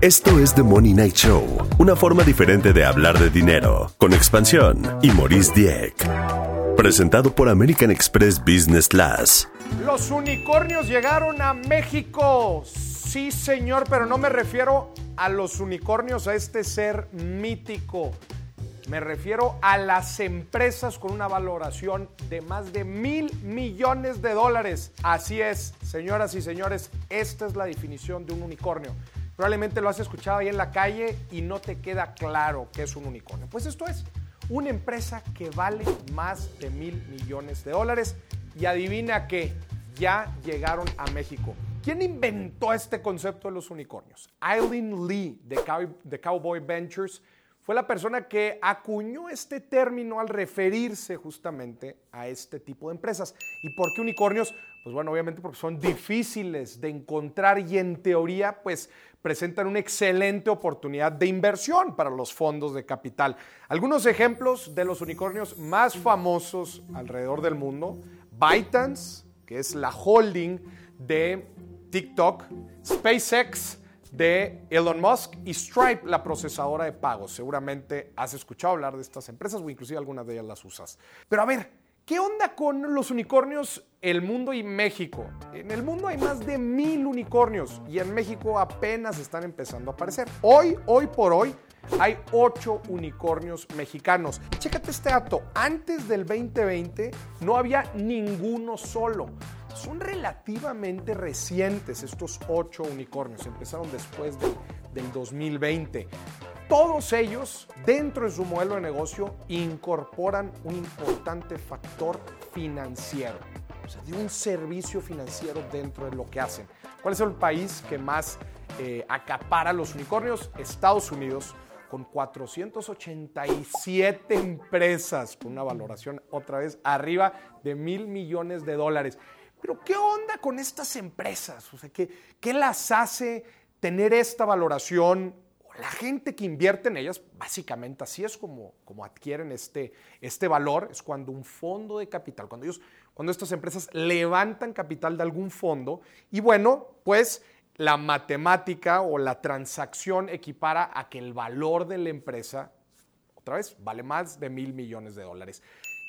Esto es The Money Night Show, una forma diferente de hablar de dinero, con expansión y Maurice Dieck. Presentado por American Express Business Class. Los unicornios llegaron a México. Sí, señor, pero no me refiero a los unicornios, a este ser mítico. Me refiero a las empresas con una valoración de más de mil millones de dólares. Así es, señoras y señores, esta es la definición de un unicornio. Probablemente lo has escuchado ahí en la calle y no te queda claro qué es un unicornio. Pues esto es una empresa que vale más de mil millones de dólares y adivina que ya llegaron a México. ¿Quién inventó este concepto de los unicornios? Eileen Lee de, Cow de Cowboy Ventures fue la persona que acuñó este término al referirse justamente a este tipo de empresas. ¿Y por qué unicornios? Pues bueno, obviamente porque son difíciles de encontrar y en teoría pues presentan una excelente oportunidad de inversión para los fondos de capital. Algunos ejemplos de los unicornios más famosos alrededor del mundo, ByteDance, que es la holding de TikTok, SpaceX, de Elon Musk y Stripe, la procesadora de pagos. Seguramente has escuchado hablar de estas empresas o inclusive algunas de ellas las usas. Pero a ver, ¿qué onda con los unicornios, el mundo y México? En el mundo hay más de mil unicornios y en México apenas están empezando a aparecer. Hoy, hoy por hoy, hay ocho unicornios mexicanos. Chécate este dato, antes del 2020 no había ninguno solo son relativamente recientes estos ocho unicornios, empezaron después del 2020. Todos ellos, dentro de su modelo de negocio, incorporan un importante factor financiero, o sea, de un servicio financiero dentro de lo que hacen. ¿Cuál es el país que más eh, acapara los unicornios? Estados Unidos, con 487 empresas, con una valoración otra vez arriba de mil millones de dólares. Pero ¿qué onda con estas empresas? O sea, ¿qué, qué las hace tener esta valoración? La gente que invierte en ellas, básicamente así es como, como adquieren este, este valor, es cuando un fondo de capital, cuando, ellos, cuando estas empresas levantan capital de algún fondo y bueno, pues la matemática o la transacción equipara a que el valor de la empresa, otra vez, vale más de mil millones de dólares.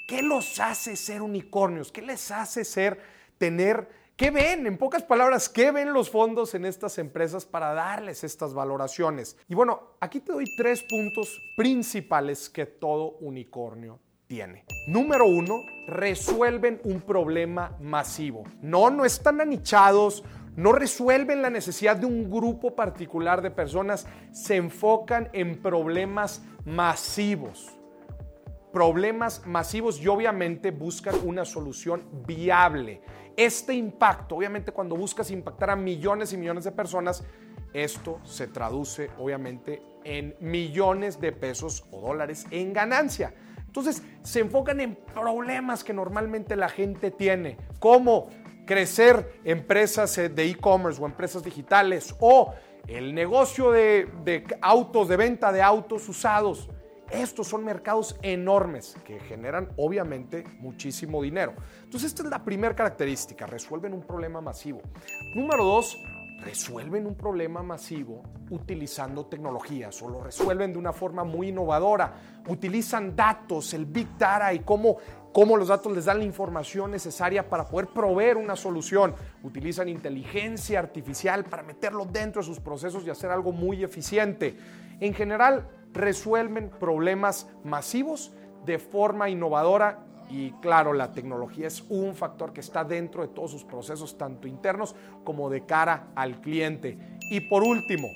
¿Qué los hace ser unicornios? ¿Qué les hace ser tener, ¿qué ven? En pocas palabras, ¿qué ven los fondos en estas empresas para darles estas valoraciones? Y bueno, aquí te doy tres puntos principales que todo unicornio tiene. Número uno, resuelven un problema masivo. No, no están anichados, no resuelven la necesidad de un grupo particular de personas, se enfocan en problemas masivos. Problemas masivos y obviamente buscan una solución viable este impacto, obviamente cuando buscas impactar a millones y millones de personas, esto se traduce obviamente en millones de pesos o dólares en ganancia. Entonces se enfocan en problemas que normalmente la gente tiene, como crecer empresas eh, de e-commerce o empresas digitales o el negocio de, de autos, de venta de autos usados. Estos son mercados enormes que generan obviamente muchísimo dinero. Entonces esta es la primera característica, resuelven un problema masivo. Número dos, resuelven un problema masivo utilizando tecnologías o lo resuelven de una forma muy innovadora. Utilizan datos, el big data y cómo, cómo los datos les dan la información necesaria para poder proveer una solución. Utilizan inteligencia artificial para meterlo dentro de sus procesos y hacer algo muy eficiente. En general, resuelven problemas masivos de forma innovadora y claro, la tecnología es un factor que está dentro de todos sus procesos, tanto internos como de cara al cliente. Y por último,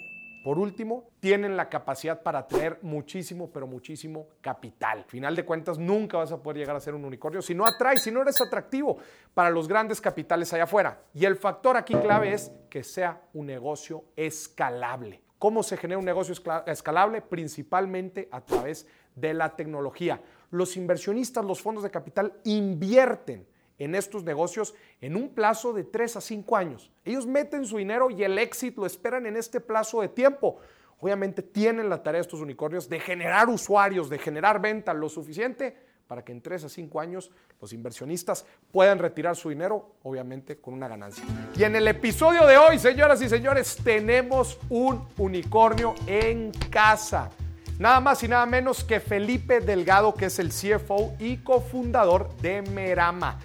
por último, tienen la capacidad para atraer muchísimo, pero muchísimo capital. Final de cuentas, nunca vas a poder llegar a ser un unicornio si no atraes, si no eres atractivo para los grandes capitales allá afuera. Y el factor aquí clave es que sea un negocio escalable. ¿Cómo se genera un negocio escalable? Principalmente a través de la tecnología. Los inversionistas, los fondos de capital invierten en estos negocios en un plazo de 3 a 5 años. Ellos meten su dinero y el éxito lo esperan en este plazo de tiempo. Obviamente tienen la tarea estos unicornios de generar usuarios, de generar ventas lo suficiente para que en 3 a 5 años los inversionistas puedan retirar su dinero, obviamente con una ganancia. Y en el episodio de hoy, señoras y señores, tenemos un unicornio en casa. Nada más y nada menos que Felipe Delgado, que es el CFO y cofundador de Merama,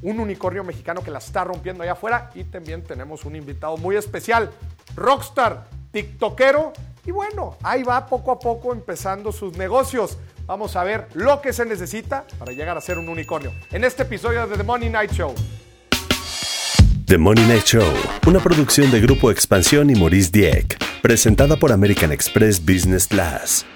un unicornio mexicano que la está rompiendo allá afuera. Y también tenemos un invitado muy especial, Rockstar, TikTokero. Y bueno, ahí va poco a poco empezando sus negocios. Vamos a ver lo que se necesita para llegar a ser un unicornio. En este episodio de The Money Night Show. The Money Night Show, una producción de Grupo Expansión y Maurice Dieck, presentada por American Express Business Class.